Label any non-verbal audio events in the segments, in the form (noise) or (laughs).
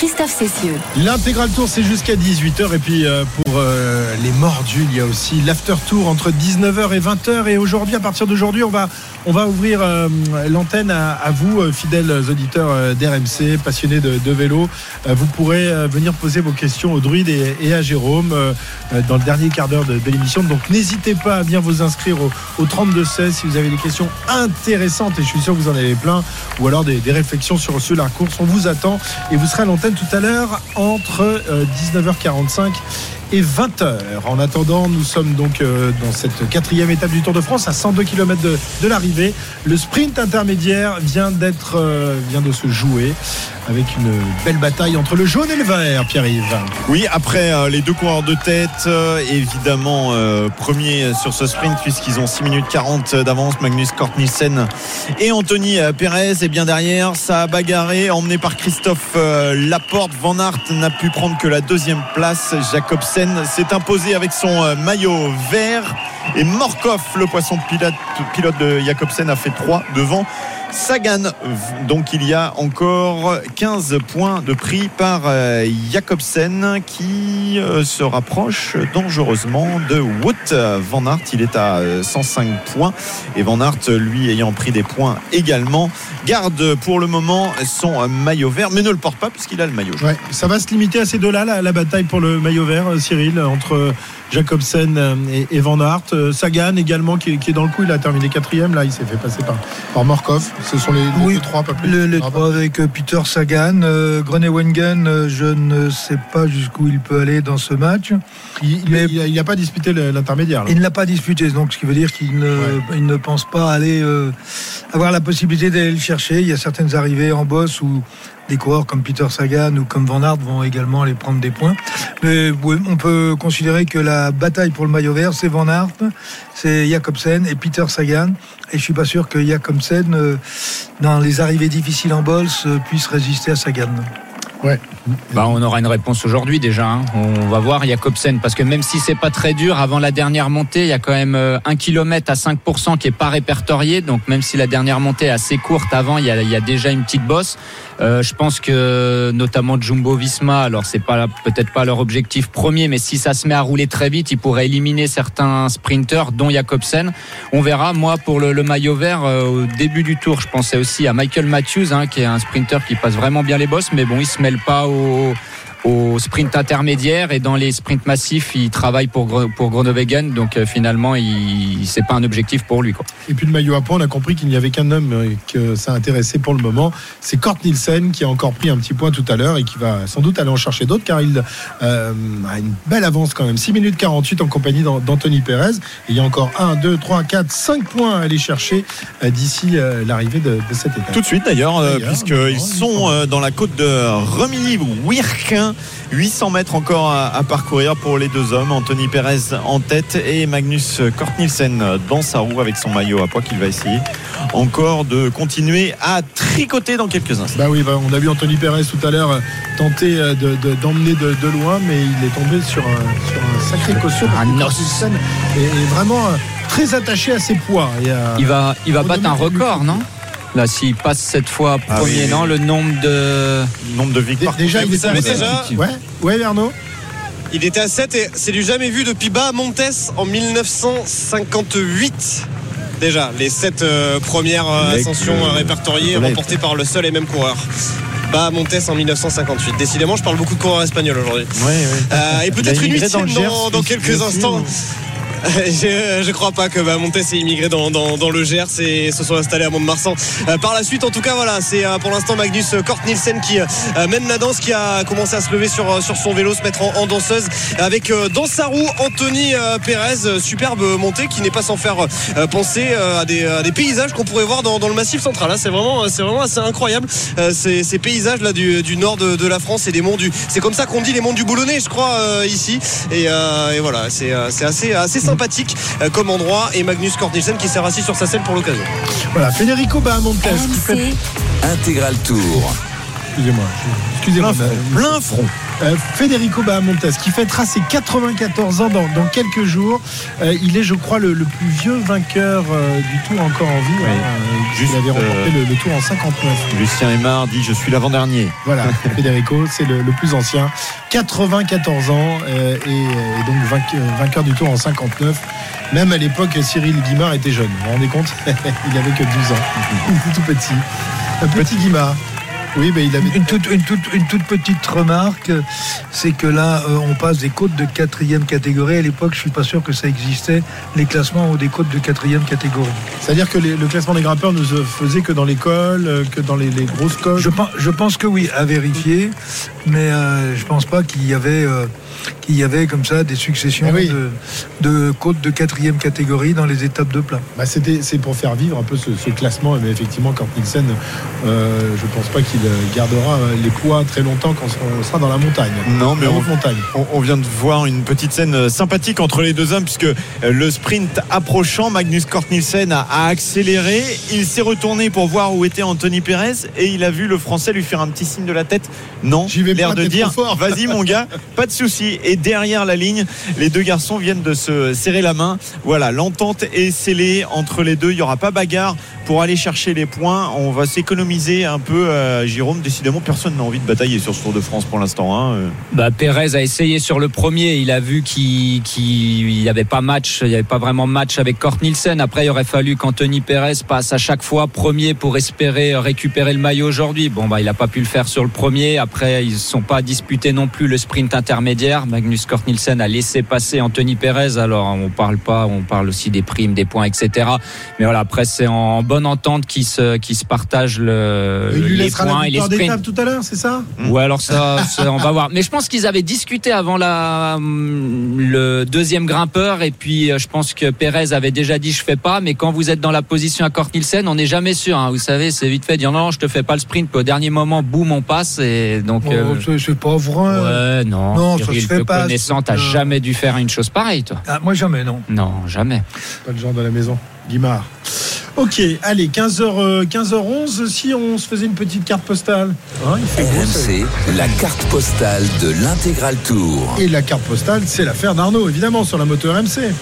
Christophe Cessieux. L'intégral tour c'est jusqu'à 18h et puis euh, pour euh, les mordus il y a aussi l'after tour entre 19h et 20h et aujourd'hui à partir d'aujourd'hui on va on va ouvrir euh, l'antenne à, à vous euh, fidèles auditeurs euh, d'RMC passionnés de, de vélo. Vous pourrez venir poser vos questions au druide et, et à Jérôme euh, dans le dernier quart d'heure de, de l'émission. Donc n'hésitez pas à bien vous inscrire au, au 32 16 si vous avez des questions intéressantes. Et je suis sûr que vous en avez plein. Ou alors des, des réflexions sur sur la course. On vous attend et vous serez à l'antenne tout à l'heure entre euh, 19h45 et 20h. En attendant, nous sommes donc euh, dans cette quatrième étape du Tour de France à 102 km de, de l'arrivée. Le sprint intermédiaire vient d'être euh, vient de se jouer avec une belle bataille entre le jaune et le vert, Pierre-Yves. Oui, après euh, les deux coureurs de tête, euh, évidemment, euh, premier sur ce sprint, puisqu'ils ont 6 minutes 40 d'avance, Magnus Kort Nielsen et Anthony Perez. Et bien derrière, ça a bagarré, emmené par Christophe Laporte. Van Aert n'a pu prendre que la deuxième place. Jacobsen s'est imposé avec son maillot vert. Et Morkov, le poisson pilote, pilote de Jacobsen, a fait 3 devant. Sagan. Donc il y a encore 15 points de prix par euh, Jacobsen qui euh, se rapproche dangereusement de Wout Van Aert. Il est à euh, 105 points et Van Aert, lui, ayant pris des points également, garde pour le moment son euh, maillot vert, mais ne le porte pas puisqu'il a le maillot. Ouais, ça va se limiter à ces deux-là, la, la bataille pour le maillot vert, euh, Cyril, entre Jacobsen euh, et, Van Aert. Euh, Sagan également qui, est- qui est dans le coup, il a terminé quatrième, là il s'est fait passer par, par Morkov. Ce sont les, les Oui, deux, trois, pas plus. Le- les trois avec euh, Peter Sagan. Euh, Groenewegen, euh, je ne sais pas jusqu'où il peut aller dans ce match. Il n'a pas disputé l'intermédiaire. Il ne l'a pas disputé, donc ce qui veut dire qu'il ne, Ouais. il ne pense pas aller euh, avoir la possibilité d'aller le chercher. Il y a certaines arrivées en boss où des coureurs comme Peter Sagan ou comme Van Aert vont également aller prendre des points. Mais on peut considérer que la bataille pour le maillot vert, c'est Van Aert, c'est Jacobsen et Peter Sagan. Et je suis pas sûr que Jacobsen, euh, dans les arrivées difficiles en boss, euh, puisse résister à Sagan. Ouais. Bah, on aura une réponse aujourd'hui déjà. hein. On va voir Jacobsen parce que même si c'est pas très dur, avant la dernière montée, il y a quand même euh, un kilomètre à 5% qui est pas répertorié. Donc même si la dernière montée est assez courte avant, il y a, déjà une petite bosse. Euh, je pense que notamment Jumbo Visma, alors c'est pas peut-être pas leur objectif premier, mais si ça se met à rouler très vite, ils pourraient éliminer certains sprinteurs, dont Jacobsen. On verra. Moi, pour le, maillot vert, euh, au début du tour, je pensais aussi à Michael Matthews, hein, qui est un sprinter qui passe vraiment bien les bosses, mais bon, il se mêle pas au sprint intermédiaire et dans les sprints massifs, il travaille pour pour Groenewegen, donc euh, finalement, il c'est pas un objectif pour lui. Quoi. Et puis le maillot à point, on a compris qu'il n'y avait qu'un homme euh, que ça intéressait pour le moment. C'est Kort Nielsen qui a encore pris un petit point tout à l'heure et qui va sans doute aller en chercher d'autres car il euh, a une belle avance quand même. 6 minutes 48 en compagnie d'An- d'Anthony Perez. Et il y a encore 1, 2, 3, 4, 5 points à aller chercher euh, d'ici euh, l'arrivée de, de cette étape. Tout de suite d'ailleurs, euh, puisqu'ils sont euh, dans la côte de Remilly-Wirquin. 800 mètres encore à, à parcourir pour les deux hommes. Anthony Perez en tête et Magnus Kort Nielsen dans sa roue avec son maillot à poids qu'il va essayer encore de continuer à tricoter dans quelques instants. Bah oui, bah, on a vu Anthony Perez tout à l'heure euh, tenter euh, de- de- d'emmener de, de loin, mais il est tombé sur un, sur un sacré parce Un os. Est, est vraiment euh, très attaché à ses poids. Et, euh, Il va il va On battre un record, non? Là, s'il passe cette fois Ah premier, oui, oui. non, le nombre de Nombre de victoires. Déjà, il vous est savez à déjà Ouais, ouais, Arnaud. Il était à 7 et c'est du jamais vu depuis bas Montes en 1958. Déjà, les 7 premières euh, Avec, ascensions euh, euh, répertoriées remportées par le seul et même coureur. Bas Montes en 1958. Décidément, je parle beaucoup de coureurs espagnols aujourd'hui. Ouais, ouais. Euh, et peut-être une dans huitième dans, quelques instants. ou- (laughs) je, je crois pas que bah, Montes immigré dans, dans- dans le Gers et se sont installés à Mont-de-Marsan. Euh, par la suite, en tout cas, voilà, c'est euh, pour l'instant Magnus Kort Nielsen qui euh, mène la danse, qui a commencé à se lever sur, euh, sur son vélo, se mettre en, danseuse, avec euh, dans sa roue Anthony euh, euh, superbe montée qui n'est pas sans faire euh, penser euh, à, des, à des paysages qu'on pourrait voir dans, dans le Massif central. hein. C'est vraiment, c'est vraiment assez incroyable euh, ces, ces paysages là du, du nord de, de la France et des monts du. C'est comme ça qu'on dit les monts du Boulonnais, je crois, euh, ici. Et, euh, et voilà, c'est euh, c'est assez, assez sympathique euh, comme endroit. Et Magnus Kort Nielsen qui s'est assis sur sa selle pour l'occasion. Voilà, Federico Bahamontes qui fait. Intégral Tour. Excusez-moi. je- Excusez-moi. Plein front. Euh, Federico Bahamontes, qui fêtera ses 94 ans dans, dans quelques jours. Euh, il est, je crois, le, le plus vieux vainqueur euh, du Tour encore en vie. Oui. hein, Juste, il avait remporté le, le Tour en 59. Lucien Aymar dit Je suis l'avant-dernier. Voilà, (laughs) Federico, c'est le, le plus ancien. 94 ans euh, et, et donc vainque- vainqueur du Tour en 59. Même à l'époque, Cyril Guimard était jeune. Vous vous rendez compte (laughs) Il avait que 12 ans. Il (laughs) était tout petit. Un petit Guimard. Oui, mais il avait. Une toute, une, toute, une toute petite remarque, c'est que là, euh, on passe des côtes de quatrième catégorie. À l'époque, je suis pas sûr que ça existait, les classements des côtes de quatrième catégorie. C'est-à-dire que les- le classement des grimpeurs ne se faisait que dans l'école, euh, que dans les, les grosses coches. Je pense, je pense que oui, à vérifier, mais euh, je pense pas qu'il y avait, euh, qu'il y avait comme ça des successions Ah oui. de, de côtes de quatrième catégorie dans les étapes de plat. Bah, c'était, c'est pour faire vivre un peu ce, ce classement. Mais effectivement, Kurt Nielsen, euh, je pense pas qu'il euh, gardera euh, les poids très longtemps quand on sera dans la montagne. Non, mais on, haute montagne. on- on vient de voir une petite scène euh, sympathique entre les deux hommes, puisque euh, le sprint approchant, Magnus Cort Nielsen a, a accéléré. Il s'est retourné pour voir où était Anthony Perez et il a vu le Français lui faire un petit signe de la tête. Non, l'air de dire vas-y mon gars, (laughs) pas de souci. Et derrière la ligne, les deux garçons viennent de se serrer la main. Voilà, l'entente est scellée entre les deux. Il n'y aura pas bagarre pour aller chercher les points. On va s'économiser un peu. euh, Jérôme, décidément, personne n'a envie de batailler sur ce Tour de France pour l'instant. hein. Bah, Pérez a essayé sur le premier. Il a vu qu'il n'y avait pas match, il n'y avait pas vraiment match avec Kort Nielsen. Après, il aurait fallu qu'Anthony Pérez passe à chaque fois premier pour espérer récupérer le maillot aujourd'hui. Bon, bah, il n'a pas pu le faire sur le premier. Après, ils ne sont pas disputés non plus le sprint intermédiaire. Magnus Kort Nielsen a laissé passer Anthony Pérez. Alors, on parle pas, on parle aussi des primes, des points, etc. Mais voilà, après, c'est en bonne entente qu'ils se, partagent le, les points la et les sprints. tout à l'heure, c'est ça Ouais, alors ça, ça, on va voir. Mais je pense qu'ils avaient discuté avant la, hum, le deuxième grimpeur et puis euh, je pense que Pérez avait déjà dit je fais pas. Mais quand vous êtes dans la position à Kort Nielsen, on n'est jamais sûr. hein. Vous savez, c'est vite fait de dire non, non, je te fais pas le sprint. Puis au dernier moment, boum, on passe et donc. Oh, euh, c'est- pas vrai. Ouais, non. Non, ça Cyril, se fait pas, connaissant, t'as truc-là. jamais dû faire une chose pareille, toi. Ah, moi jamais, non. Non, jamais. Pas le genre de la maison. Guimard. Ok, allez, 15h, 15h11, si on se faisait une petite carte postale. Hein. RMC, la carte postale de l'intégral tour. Et la carte postale, c'est l'affaire d'Arnaud, évidemment, sur la moto RMC.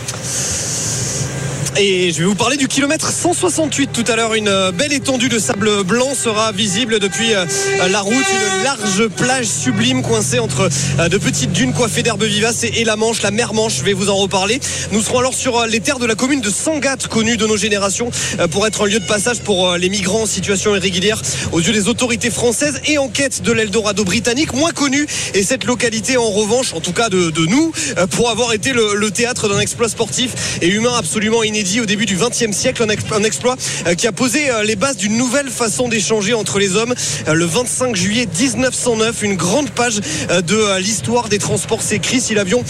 Et je vais vous parler du kilomètre 168 tout à l'heure. Une euh, belle étendue de sable blanc sera visible depuis euh, la route. Une large plage sublime coincée entre euh, de petites dunes coiffées d'herbes vivaces et la Manche, la mer Manche. Je vais vous en reparler. Nous serons alors sur euh, les terres de la commune de Sangatte, connue de nos générations euh, pour être un lieu de passage pour euh, les migrants en situation irrégulière aux yeux des autorités françaises et en quête de l'Eldorado britannique, moins connue. Et cette localité, en revanche, en tout cas de, nous, euh, pour avoir été le, le théâtre d'un exploit sportif et humain absolument inédit au début du XXe siècle, un, ex- un exploit euh, qui a posé euh, les bases d'une nouvelle façon d'échanger entre les hommes. Euh, Le 25 juillet 1909, une grande page de l'histoire des transports s'écrit. Si l'avion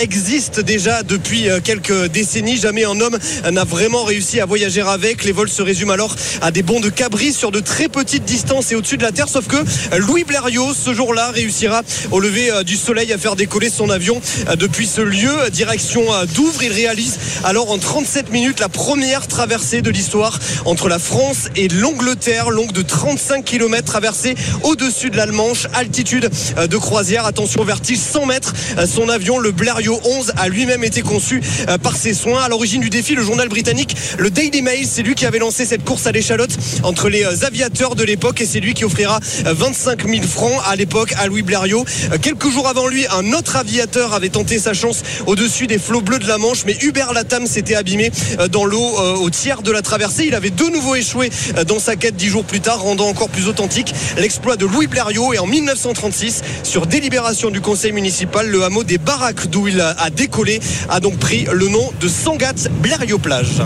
existe déjà depuis quelques décennies, jamais un homme n'a vraiment réussi à voyager avec. Les vols se résument alors à des bonds de cabri sur de très petites distances et au-dessus de la Terre. Sauf que Louis Blériot, ce jour-là, réussira au lever du soleil à faire décoller son avion depuis ce lieu, direction Douvres. Il réalise alors en 37 minutes la première traversée de l'histoire entre la France et l'Angleterre, longue de 35 km traversée au-dessus de la Manche, altitude euh, de croisière, attention vertige 100 mètres. Euh, Son avion, le Blériot 11, a lui-même été conçu euh, par ses soins. À l'origine du défi, le journal britannique, le Daily Mail, c'est lui qui avait lancé cette course à l'échalote entre les aviateurs de l'époque et c'est lui qui offrira euh, 25 000 francs à l'époque à Louis Blériot. Quelques jours avant lui, un autre aviateur avait tenté sa chance au-dessus des flots bleus de la Manche, mais Hubert Latam s'était abîmé dans l'eau euh, au tiers de la traversée. Il avait de nouveau échoué euh, dans sa quête dix jours plus tard, rendant encore plus authentique l'exploit de Louis Blériot. Et en 1936, sur délibération du conseil municipal, le hameau des Baraques d'où il a décollé a donc pris le nom de Sangatte Blériot Plage.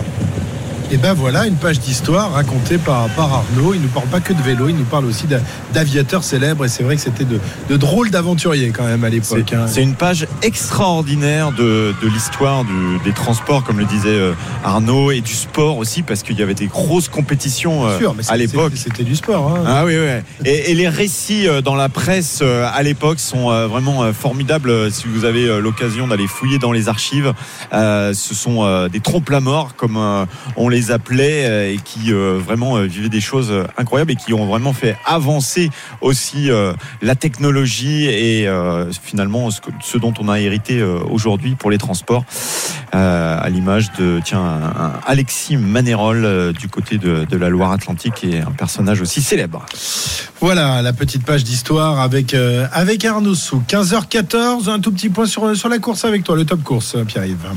Et ben voilà, une page d'histoire racontée par, par Arnaud. Il ne parle pas que de vélo, il nous parle aussi d'a- d'aviateurs célèbres. Et c'est vrai que c'était de, de drôles d'aventuriers quand même à l'époque. C'est hein. c'est une page extraordinaire de, de l'histoire des transports, comme le disait euh, Arnaud, et du sport aussi, parce qu'il y avait des grosses compétitions euh, Sûr, mais à l'époque. C'était du sport. hein. Ah oui, oui. Et, et les récits euh, dans la presse à l'époque sont vraiment formidables. Si vous avez l'occasion d'aller fouiller dans les archives, ce sont des trompes la mort, comme on les les appelait euh, et qui euh, vraiment euh, vivaient des choses incroyables et qui ont vraiment fait avancer aussi la technologie et finalement ce, dont on a hérité aujourd'hui pour les transports à l'image de tiens Alexis Manérol euh, du côté de, la Loire-Atlantique et un personnage aussi célèbre. Voilà la petite page d'histoire avec, avec Arnaud Sou. 15h14, un tout petit point sur, sur la course avec toi, le top course, Pierre-Yves.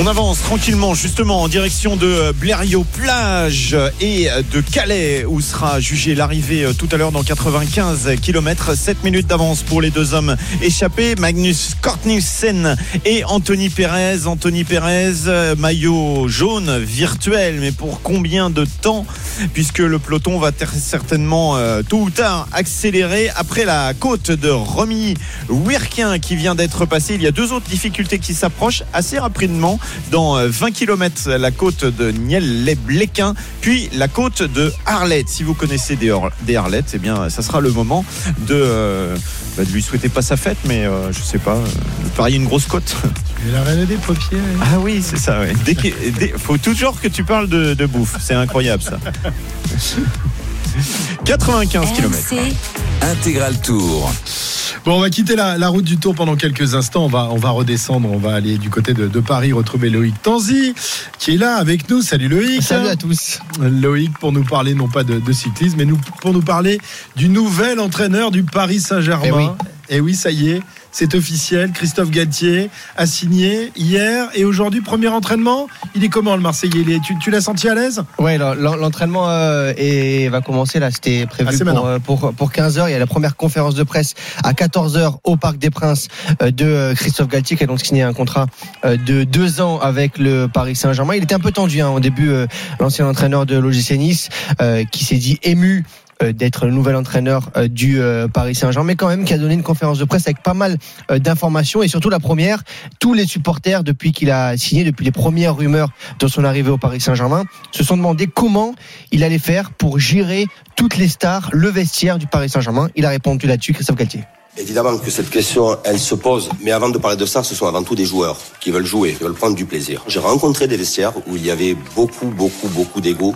On avance tranquillement justement en direction de euh, Blériot plage et de Calais où sera jugée l'arrivée euh, tout à l'heure dans 95 km 7 minutes d'avance pour les deux hommes échappés Magnus Kortnissen et Anthony Perez Anthony Perez euh, maillot jaune virtuel mais pour combien de temps? Puisque le peloton va certainement euh, tôt ou tard accélérer après la côte de Romy Wirquin qui vient d'être passée. Il y a deux autres difficultés qui s'approchent assez rapidement dans euh, 20 km la côte de Niel-les-Bléquin, puis la côte de Arlette. Si vous connaissez des, des Arlettes, eh bien, ça sera le moment de, euh, bah, de lui souhaiter pas sa fête, mais euh, je sais pas, euh, de parier une grosse côte. (laughs) Et la reine des paupières. Ah oui, c'est ça. Ouais. Dès qu'il- dès- faut toujours que tu parles de, de bouffe. C'est incroyable ça. (laughs) 95 km. Intégral Tour. Bon, on va quitter la, la route du Tour pendant quelques instants. On va, on va redescendre. On va aller du côté de, de Paris retrouver Loïc Tanzi qui est là avec nous. Salut Loïc. Salut à tous. Loïc pour nous parler non pas de, de cyclisme, mais nous, pour nous parler du nouvel entraîneur du Paris Saint-Germain. Eh oui. Et oui, ça y est, c'est officiel. Christophe Galtier a signé hier et aujourd'hui premier entraînement. Il est comment le Marseillais? Il est- Tu, tu l'as senti à l'aise? L'en- l'entraînement euh, est- va commencer là. C'était prévu pour, euh, pour, pour 15h. Il y a la première conférence de presse à 14h au Parc des Princes euh, de Christophe Galtier qui a donc signé un contrat de deux ans avec le Paris Saint-Germain. Il était un peu tendu hein, au début, l'ancien entraîneur de l'OGC Nice qui s'est dit ému d'être le nouvel entraîneur euh, du euh, Paris Saint-Germain, mais quand même qui a donné une conférence de presse avec pas mal euh, d'informations et surtout la première, tous les supporters depuis qu'il a signé, depuis les premières rumeurs de son arrivée au Paris Saint-Germain, se sont demandé comment il allait faire pour gérer toutes les stars, le vestiaire du Paris Saint-Germain. Il a répondu là-dessus, Christophe Galtier. Évidemment que cette question, elle se pose. Mais avant de parler de ça, ce sont avant tout des joueurs qui veulent jouer, qui veulent prendre du plaisir. J'ai rencontré des vestiaires où il y avait beaucoup, beaucoup, beaucoup d'ego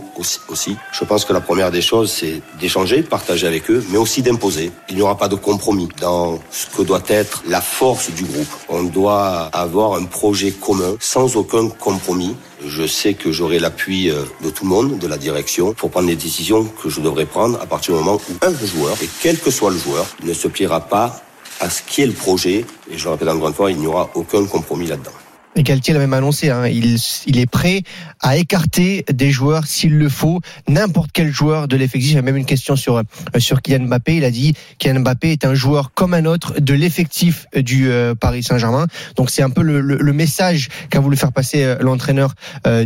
aussi. Je pense que la première des choses, c'est d'échanger, partager avec eux, mais aussi d'imposer. Il n'y aura pas de compromis dans ce que doit être la force du groupe. On doit avoir un projet commun, sans aucun compromis. Je sais que j'aurai l'appui euh, de tout le monde, de la direction, pour prendre les décisions que je devrais prendre à partir du moment où un joueur, et quel que soit le joueur, ne se pliera pas à ce qui est le projet. Et je le répète encore une fois, il n'y aura aucun compromis là-dedans. Et Galtier l'a même annoncé, hein, il, il est prêt à écarter des joueurs s'il le faut, n'importe quel joueur de l'effectif. A même une question sur euh, sur Kylian Mbappé. Il a dit Kylian Mbappé est un joueur comme un autre de l'effectif du euh, Paris Saint-Germain. Donc c'est un peu le, le- le message qu'a voulu faire passer euh, l'entraîneur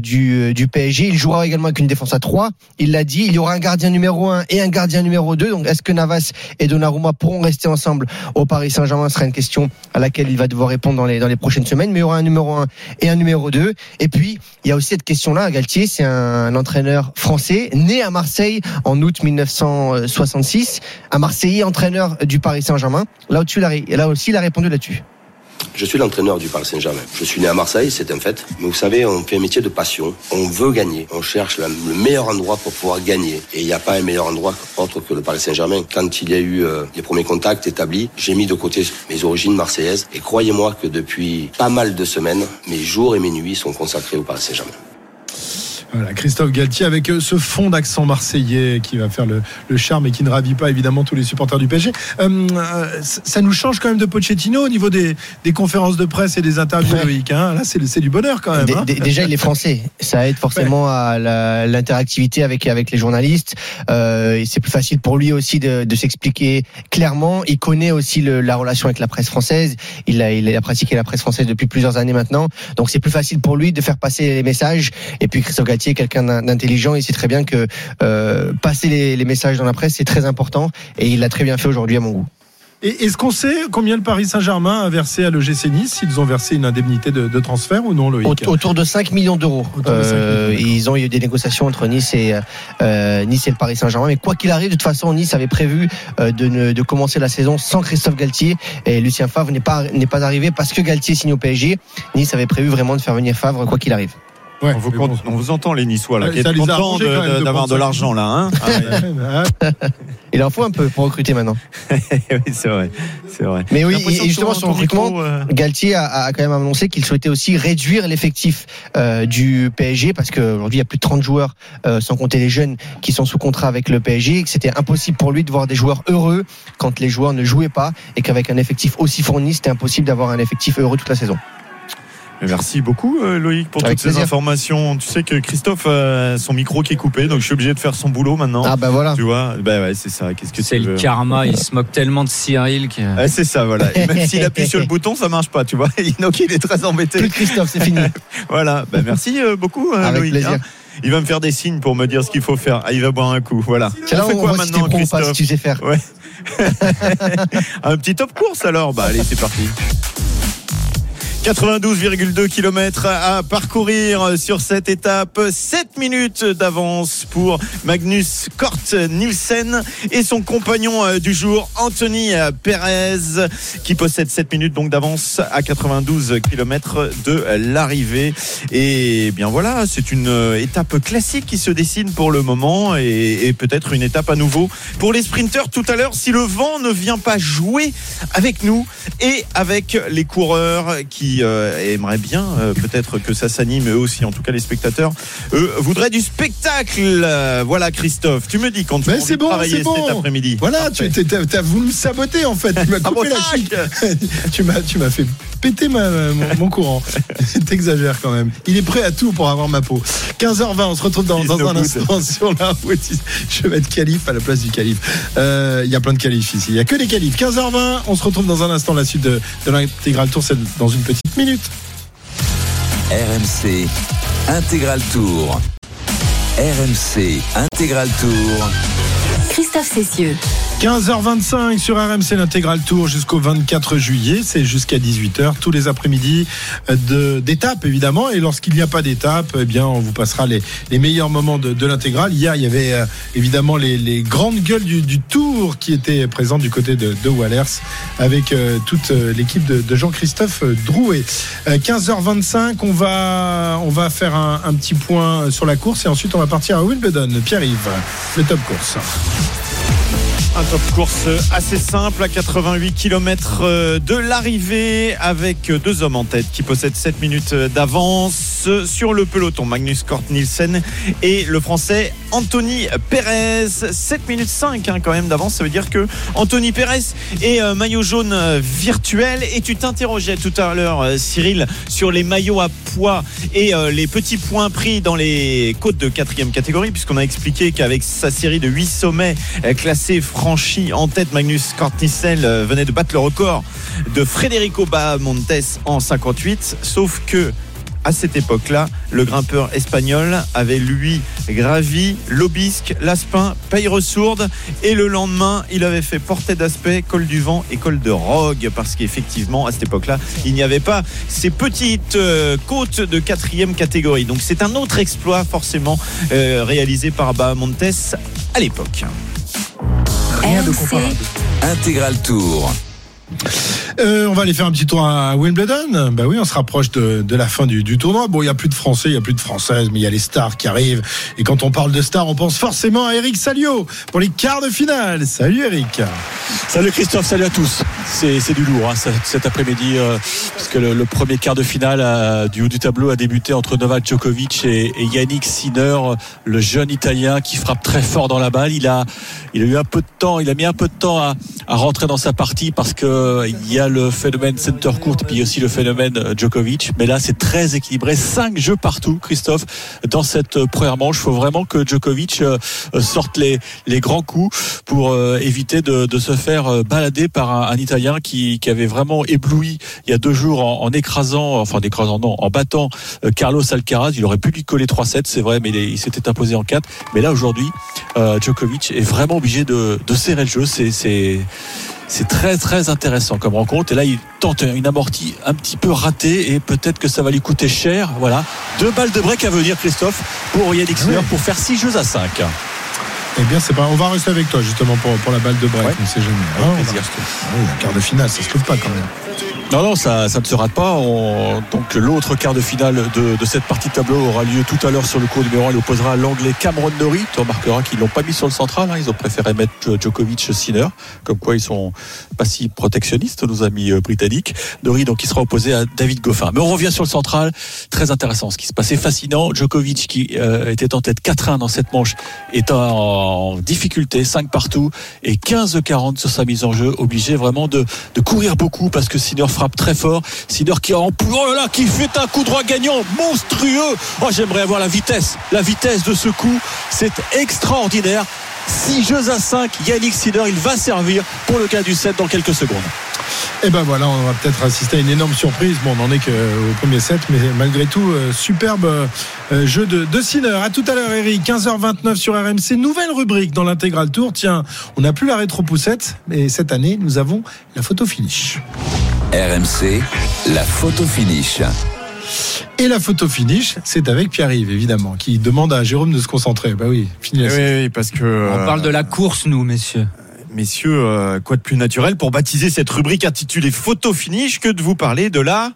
du du PSG. Il jouera également avec une défense à 3 Il l'a dit. Il y aura un gardien numéro 1 et un gardien numéro 2 Donc est-ce que Navas et Donnarumma pourront rester ensemble au Paris Saint-Germain? Ce sera une question à laquelle il va devoir répondre dans les dans les prochaines semaines. Mais il y aura un numéro 1 et un numéro 2. Et puis, il y a aussi cette question-là, Galtier, c'est un entraîneur français, né à Marseille en août 1966, un Marseillais entraîneur du Paris Saint-Germain. Là, là aussi, il a répondu là-dessus. Je suis l'entraîneur du Paris Saint-Germain. Je suis né à Marseille, c'est un fait. Mais vous savez, on fait un métier de passion. On veut gagner. On cherche le meilleur endroit pour pouvoir gagner. Et il n'y a pas un meilleur endroit autre que le Paris Saint-Germain. Quand il y a eu euh, les premiers contacts établis, j'ai mis de côté mes origines marseillaises. Et croyez-moi que depuis pas mal de semaines, mes jours et mes nuits sont consacrés au Paris Saint-Germain. Voilà, Christophe Galtier avec euh, ce fond d'accent marseillais qui va faire le, le charme et qui ne ravit pas évidemment tous les supporters du PSG. Euh, euh, ça nous change quand même de Pochettino au niveau des, des conférences de presse et des interviews, Ouais. Hein. Là, c'est du bonheur quand même. Hein. dé- Déjà, il est français. Ça aide forcément à l'interactivité avec avec les journalistes. Euh, c'est plus facile pour lui aussi de, de s'expliquer clairement. Il connaît aussi le- la relation avec la presse française. Il a, il a pratiqué la presse française depuis plusieurs années maintenant. Donc c'est plus facile pour lui de faire passer les messages. Et puis Christophe Galtier, est quelqu'un d'in- d'intelligent, il sait très bien que euh, passer les, les messages dans la presse c'est très important. Et il l'a très bien fait aujourd'hui à mon goût. Et est-ce qu'on sait combien le Paris Saint-Germain a versé à l'OGC Nice? S'ils ont versé une indemnité de, de transfert ou non, Loïc? Aut- Autour de 5 millions d'euros. Autour de 5 millions, Euh, ils ont eu des négociations entre Nice et euh, Nice et le Paris Saint-Germain. Mais quoi qu'il arrive, de toute façon, Nice avait prévu euh, de, ne- de commencer la saison sans Christophe Galtier et Lucien Favre n'est pas n'est pas arrivé parce que Galtier signe au PSG. Nice avait prévu vraiment de faire venir Favre quoi qu'il arrive. Ouais, on, vous compte- on vous entend les Niçois là, qui est content de d'avoir de ça. l'argent là. Hein Ah ouais. (laughs) Il en faut un peu pour recruter maintenant. (laughs) oui, c'est vrai, c'est vrai. Mais oui, et justement, ton recrutement, euh, Galtier a, a quand même annoncé qu'il souhaitait aussi réduire l'effectif euh, du PSG parce qu'aujourd'hui il y a plus de 30 joueurs, euh, sans compter les jeunes qui sont sous contrat avec le PSG, et que c'était impossible pour lui de voir des joueurs heureux quand les joueurs ne jouaient pas et qu'avec un effectif aussi fourni, c'était impossible d'avoir un effectif heureux toute la saison. Merci beaucoup euh, Loïc pour Avec toutes ces plaisir. informations. Tu sais que Christophe a son micro qui est coupé, donc je suis obligé de faire son boulot maintenant. Ah bah voilà. Tu vois, bah ouais, c'est ça. Qu'est-ce que C'est le veux karma, il se moque tellement de Cyril que. Ouais, c'est ça, voilà. Et même s'il appuie sur le (laughs) bouton, ça marche pas, tu vois. (laughs) Donc il est très embêté. Plus Christophe, c'est fini. (laughs) Voilà. Bah, merci euh, beaucoup, euh, Avec Loïc. plaisir. hein. Il va me faire des signes pour me dire ce qu'il faut faire. Ah, il va boire un coup. Voilà. C'est là on fait on quoi si maintenant, pro ou pas, si Christophe tu sais faire. Ouais. un petit top course alors. Bah allez, c'est parti. 92,2 km à parcourir sur cette étape. 7 minutes d'avance pour Magnus Kort Nielsen et son compagnon euh, du jour, Anthony Perez, qui possède 7 minutes donc d'avance à 92 km de l'arrivée. Et bien voilà, c'est une euh, étape classique qui se dessine pour le moment et, et peut-être une étape à nouveau pour les sprinteurs tout à l'heure si le vent ne vient pas jouer avec nous et avec les coureurs qui euh, aimeraient bien euh, peut-être que ça s'anime eux aussi en tout cas les spectateurs eux voudraient du spectacle voilà Christophe tu me dis quand tu as de bon, travailler c'est bon. cet après-midi Voilà, tu Parfait. t'es- t'as t'as voulu me saboter en fait. Tu m'as coupé la chic. (laughs) tu m'as tu m'as fait péter ma, mon, mon courant. (laughs) (laughs) T'exagères quand même. Il est prêt à tout pour avoir ma peau. 15h20, on se retrouve dans, He's dans no un good. instant sur la route. Je vais mettre calife à la place du calife. Euh, Il y a plein de califs ici. Il y a que des califs. 15h20, on se retrouve dans un instant. La suite de, de l'intégral tour, c'est dans une petite minute. RMC Intégral Tour. RMC Intégral Tour. Christophe Cessieux. 15h25 sur RMC l'intégral tour jusqu'au 24 juillet, c'est jusqu'à 18h tous les après-midi euh, d'étape évidemment et lorsqu'il n'y a pas d'étape, eh bien on vous passera les, meilleurs moments de, de l'intégral. Hier il y avait euh, évidemment les, grandes gueules du, tour qui étaient présentes du côté de, Wallers avec euh, toute l'équipe de, Jean-Christophe Drouet. Euh, 15h25, on va on va faire un, un petit point sur la course et ensuite on va partir à Wimbledon. Pierre-Yves, le top course. Un top course assez simple à 88 km de l'arrivée avec deux hommes en tête qui possèdent 7 minutes d'avance sur le peloton. Magnus Kort Nielsen et le français Anthony Perez. 7 minutes 5 hein, quand même d'avance. Ça veut dire que Anthony Perez est euh, maillot jaune euh, virtuel. Et tu t'interrogeais tout à l'heure, euh, Cyril, sur les maillots à poids et les petits points pris dans les côtes de quatrième catégorie, puisqu'on a expliqué qu'avec sa série de 8 sommets classés franchis en tête, Magnus Kortnissel venait de battre le record de Federico Bahamontes en 58. Sauf que à cette époque-là, le grimpeur espagnol avait lui gravi l'Obisque, l'Aspin, Peyre-Sourde et le lendemain, il avait fait Portée d'Aspect, Col du Vent et Col de Rogue parce qu'effectivement, à cette époque-là, il n'y avait pas ces petites euh, côtes de quatrième catégorie. Donc c'est un autre exploit forcément euh, réalisé par Bahamontes à l'époque. Rien de comparable. Intégral Tour. Euh, on va aller faire un petit tour à Wimbledon. Bah oui, on se rapproche de, la fin du, tournoi. Bon, il y a plus de Français, il y a plus de Françaises, mais il y a les stars qui arrivent. Et quand on parle de stars, on pense forcément à Eric Salio pour les quarts de finale. Salut Eric. Salut Christophe, salut à tous. C'est du lourd hein, cet- après-midi, euh, parce que le, premier quart de finale euh, du haut du tableau a débuté entre Novak Djokovic et, Yannick Sinner, le jeune Italien qui frappe très fort dans la balle. Il a, eu un peu de temps, il a mis un peu de temps à rentrer dans sa partie parce que euh, il y a le phénomène center court et puis aussi le phénomène euh, Djokovic. Mais là, c'est très équilibré. Cinq jeux partout, Christophe, dans cette euh, première manche. Il faut vraiment que Djokovic sorte les, les grands coups pour éviter de, se faire balader par un, Italien qui, qui avait vraiment ébloui il y a deux jours en, écrasant, enfin en écrasant non, en battant Carlos Alcaraz. Il aurait pu lui coller 3-7, c'est vrai, mais il, s'était imposé en 4. Mais là aujourd'hui, Djokovic est vraiment obligé de, de serrer le jeu. C'est c'est très très intéressant comme rencontre. Et là, il tente une amortie un petit peu ratée et peut-être que ça va lui coûter cher. Voilà, deux balles de break à venir, Christophe, pour Yannick Sinner pour faire 6 jeux à 5. Eh bien, c'est pas. On va rester avec toi justement pour, pour la balle de break. Ouais. On sait jamais. on va rester. Ah oui, un quart de finale, ça se trouve pas quand même. Non, non, ça, ça ne se rate pas. On- donc l'autre quart de finale de, de cette partie tableau aura lieu tout à l'heure sur le cours numéro 1. Il opposera l'anglais Cameron Norrie. Tu remarqueras qu'ils l'ont pas mis sur le central. hein. Ils ont préféré mettre Djokovic Sinner. Comme quoi ils sont pas si protectionnistes, nos amis euh, britanniques. Norrie, donc, il sera opposé à David Goffin. Mais on revient sur le central. Très intéressant ce qui se passait. Fascinant. Djokovic qui euh, était en tête 4-1 dans cette manche est en difficulté. 5 partout et 15-40 sur sa mise en jeu. Obligé vraiment de, de courir beaucoup parce que Sinner frappe très fort. Sinner qui en oh là là, qui fait un coup droit gagnant monstrueux. Oh, j'aimerais avoir la vitesse, la vitesse de ce coup. C'est extraordinaire. 6 jeux à 5, Yannick Sinner, il va servir pour le cas du 7 dans quelques secondes. Et ben voilà, on va peut-être assister à une énorme surprise. Bon, on n'en est qu'au premier set, mais malgré tout, euh, superbe euh, jeu de, de Sinner. Tout à l'heure, Eric. 15h29 sur RMC. Nouvelle rubrique dans l'intégral tour. Tiens, on n'a plus la rétro-poussette, mais cette année, nous avons la photo finish. RMC, la photo finish. Et la photo finish, c'est avec Pierre-Yves, évidemment, qui demande à Jérôme de se concentrer. Bah oui, fini Oui, oui, parce que. On euh, parle de la course, nous, messieurs. Messieurs, euh, quoi de plus naturel pour baptiser cette rubrique intitulée Photo Finish que de vous parler de la.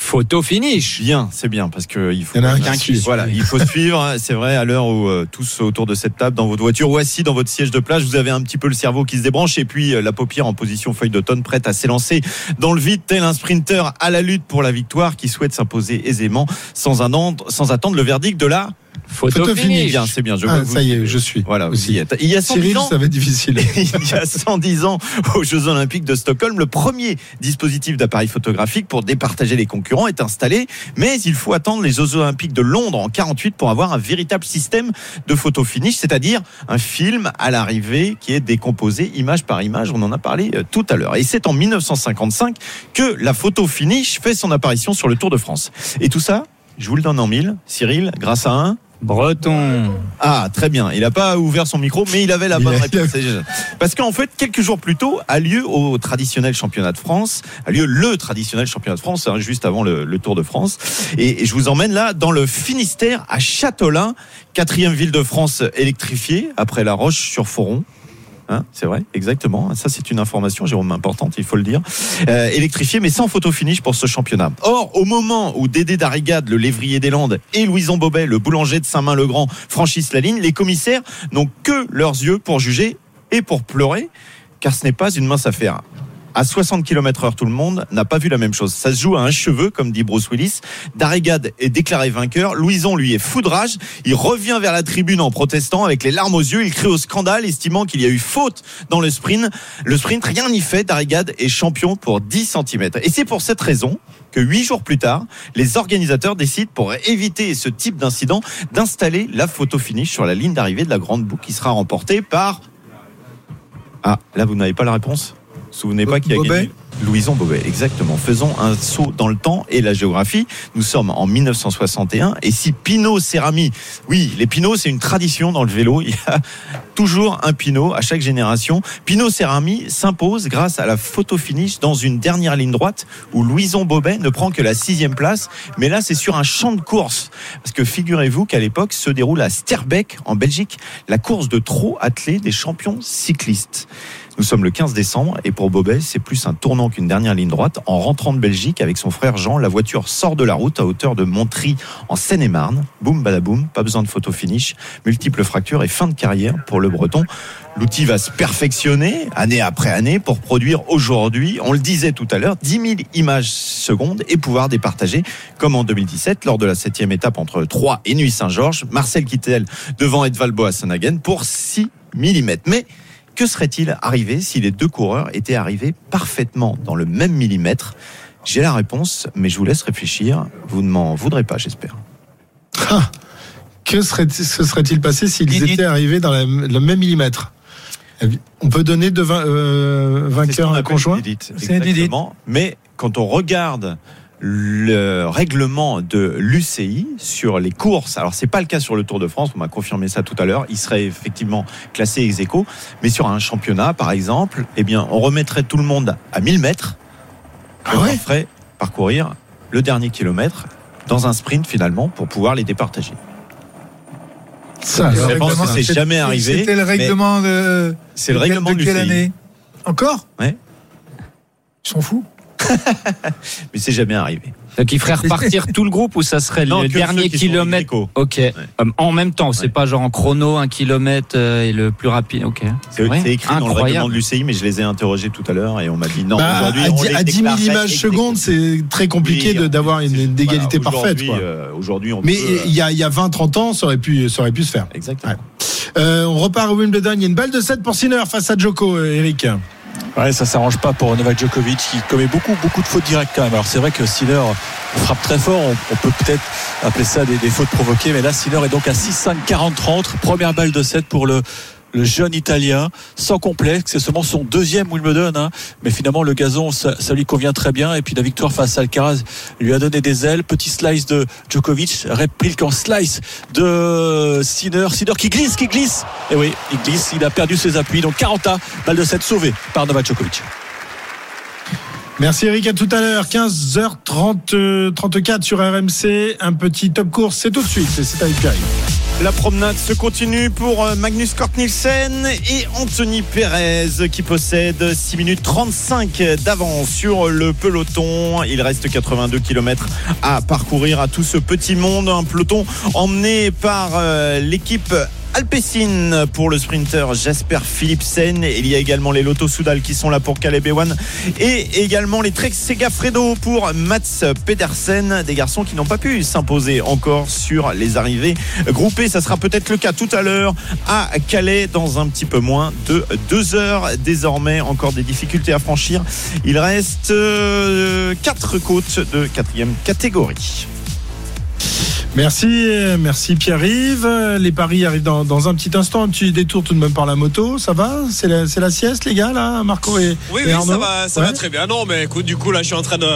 Photo finish. Bien, c'est bien parce que il faut Il y en a un quelqu'un qui suit. voilà, il faut (laughs) suivre. hein, C'est vrai à l'heure où euh, tous autour de cette table, dans votre voiture ou assis dans votre siège de plage, vous avez un petit peu le cerveau qui se débranche et puis euh, la paupière en position feuille d'automne, prête à s'élancer dans le vide, tel un sprinter à la lutte pour la victoire qui souhaite s'imposer aisément sans, un an- sans attendre le verdict de la. Photo, Photo finish. finish. Bien, c'est bien. Je Ah, ça y est, je suis. Voilà, aussi. aussi. Il y a 110 Cyril, ans, ça va être difficile. (laughs) il y a 110 ans aux Jeux Olympiques de Stockholm, le premier dispositif d'appareil photographique pour départager les concurrents est installé, mais il faut attendre les Jeux Olympiques de Londres en 48 pour avoir un véritable système de photo finish, c'est-à-dire un film à l'arrivée qui est décomposé image par image. On en a parlé euh, tout à l'heure. Et c'est en 1955 que la photo finish fait son apparition sur le Tour de France. Et tout ça, je vous le donne en mille, Cyril, grâce à un Breton. ah, très bien. Il n'a pas ouvert son micro, mais il avait la bonne réponse. Parce qu'en fait, quelques jours plus tôt, a lieu au traditionnel championnat de France, a lieu le traditionnel championnat de France, hein, juste avant le, le Tour de France. Et, et je vous emmène là dans le Finistère, à Châtelain, quatrième ville de France électrifiée, après La Roche-sur-Foron. Hein, c'est vrai, exactement. Ça, c'est une information, Jérôme, importante, il faut le dire. Euh, électrifié, mais sans photo finish pour ce championnat. Or, au moment où Dédé Darrigade, le lévrier des Landes, et Louison Bobet, le boulanger de Saint-Main-le-Grand, franchissent la ligne, les commissaires n'ont que leurs yeux pour juger et pour pleurer, car ce n'est pas une mince affaire. À 60 km heure, tout le monde n'a pas vu la même chose. Ça se joue à un cheveu, comme dit Bruce Willis. Darrigade est déclaré vainqueur. Louison, lui, est foudrage. Il revient vers la tribune en protestant avec les larmes aux yeux. Il crie au scandale, estimant qu'il y a eu faute dans le sprint. Le sprint, rien n'y fait. Darrigade est champion pour 10 cm. Et c'est pour cette raison que huit jours plus tard, les organisateurs décident, pour éviter ce type d'incident, d'installer la photo finish sur la ligne d'arrivée de la grande boucle qui sera remportée par... Ah, là, vous n'avez pas la réponse? Souvenez pas qui a Bobet gagné Louison Bobet, exactement. Faisons un saut dans le temps et la géographie. Nous sommes en 1961 et si Pinot Cérami, oui, les Pinots c'est une tradition dans le vélo. Il y a toujours un Pinot à chaque génération. Pinot Cérami s'impose grâce à la photo finish dans une dernière ligne droite où Louison Bobet ne prend que la sixième place. Mais là, c'est sur un champ de course. Parce que figurez-vous qu'à l'époque se déroule à Sterbeck en Belgique la course de trot attelé des champions cyclistes. Nous sommes le 15 décembre et pour Bobet, c'est plus un tournant qu'une dernière ligne droite. En rentrant de Belgique avec son frère Jean, la voiture sort de la route à hauteur de Montry en Seine-et-Marne. Boum badaboum, pas besoin de photo finish, multiples fractures et fin de carrière pour le Breton. L'outil va se perfectionner année après année pour produire aujourd'hui, on le disait tout à l'heure, 10 000 images secondes et pouvoir départager comme en 2017 lors de la septième étape entre Troyes et Nuit-Saint-Georges. Marcel Kittel devant Edval Boassonagen pour 6 mm. Mais que serait-il arrivé si les deux coureurs étaient arrivés parfaitement dans le même millimètre? J'ai la réponse, mais je vous laisse réfléchir. Vous ne m'en voudrez pas, j'espère. Ah, que serait- se serait-il passé s'ils étaient arrivés dans la- le même millimètre? On peut donner deux vain- euh, qu'on un conjoint? C'est. Mais quand on regarde le règlement de l'UCI sur les courses, alors c'est pas le cas sur le Tour de France, on m'a confirmé ça tout à l'heure, il serait effectivement classé ex aequo, mais sur un championnat par exemple, eh bien on remettrait tout le monde à 1000 mètres, Ah on ouais ferait parcourir le dernier kilomètre dans un sprint finalement pour pouvoir les départager. Ça, Je pense que c'est jamais arrivé. C'était le règlement de. C'est le règlement de quelle l'UCI. année? Encore? Ouais. Ils sont fous. (laughs) Mais c'est jamais arrivé. Donc il ferait repartir tout le groupe ou ça serait Non, le dernier kilomètre. Ok. Euh, En même temps, c'est Ouais. pas genre en chrono, un kilomètre euh, et le plus rapide. Ok. C'est écrit dans le règlement de l'UCI, mais je les ai interrogés tout à l'heure et on m'a dit non. Bah, aujourd'hui, à, on à 10 000 déclarerait images secondes, c'est très compliqué Oui, d'avoir une, égalité voilà, parfaite. aujourd'hui, euh, Aujourd'hui, on Mais euh, il y a, y a 20, 30 ans, ça aurait pu, ça aurait pu se faire. Exactement. Euh, on repart au Wimbledon. Il y a une balle de 7 pour Sinner face à Djoko, euh, Eric. Ouais, ça s'arrange pas pour Novak Djokovic qui commet beaucoup, beaucoup de fautes directes quand même. Alors c'est vrai que Sinner frappe très fort. On, peut peut-être appeler ça des, des fautes provoquées, mais là Sinner est donc à 6-5, 40-30. Première balle de 7 pour le le jeune Italien, sans complexe, c'est seulement son deuxième Wimbledon, hein. mais finalement le gazon, ça, lui convient très bien. Et puis la victoire face à Alcaraz lui a donné des ailes. Petit slice de Djokovic, réplique en slice de Sinner. Sinner qui glisse, qui glisse. Et oui, il glisse, il a perdu ses appuis. Donc 40 à balle de 7 sauvée par Novak Djokovic. Merci Eric, à tout à l'heure. 15h30, 34 sur RMC. Un petit top course, c'est tout de suite. C'est- C'est avec Pierre. La promenade se continue pour euh, Magnus Cort Nielsen et Anthony Perez qui possède 6 minutes 35 d'avance sur le peloton. Il reste 82 km à parcourir à tout ce petit monde. Un peloton emmené par euh, l'équipe Alpecin pour le sprinter Jasper Philipsen. Il y a également les Lotto Soudal qui sont là pour Caleb Ewan et également les Trek Segafredo pour Mats Pedersen. Des garçons qui n'ont pas pu s'imposer encore sur les arrivées groupées. Ça sera peut-être le cas tout à l'heure à Calais dans un petit peu moins de deux heures. Désormais, encore des difficultés à franchir. Il reste euh, quatre côtes de quatrième catégorie. Merci, euh, merci Pierre-Yves. Euh, Les paris arrivent dans, dans un petit instant. Un petit détour tout de même par la moto. Ça va? C'est la, sieste, les gars, là, Marco et, Oui, et oui, Arnaud? ça va, ça Ouais. va très bien. Non, mais écoute, du coup, là, je suis en train de,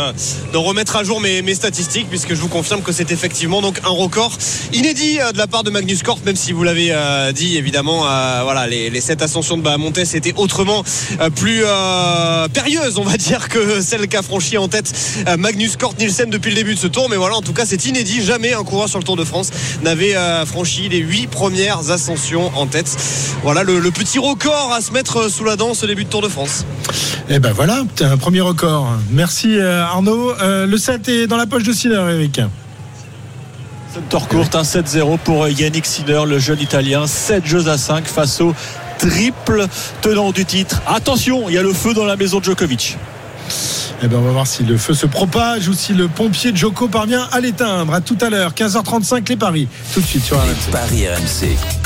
de remettre à jour mes, mes statistiques, puisque je vous confirme que c'est effectivement donc un record inédit euh, de la part de Magnus Cort, même si vous l'avez euh, dit, évidemment, euh, voilà, les, les sept ascensions de Bahamontes c'était autrement euh, plus périlleuse, on va dire, que celle qu'a franchi en tête Magnus Cort Nielsen depuis le début de ce tour. Mais voilà, en tout cas, c'est inédit. Jamais un coureur sur le Tour de France n'avait euh, franchi les huit premières ascensions en tête. Voilà le, le petit record à se mettre sous la dent ce début de Tour de France. Eh ben voilà, un premier record. Merci euh, Arnaud. Euh, le 7 est dans la poche de Sinner, Eric. Tour courte, un 7-0 pour Yannick Sinner, le jeune italien. 7 jeux à 5 face au triple tenant du titre. Attention, il y a le feu dans la maison de Djokovic. Eh ben on va voir si le feu se propage ou si le pompier Joko parvient à l'éteindre. À tout à l'heure, 15h35 les paris. Tout de suite sur RMC. Paris RMC.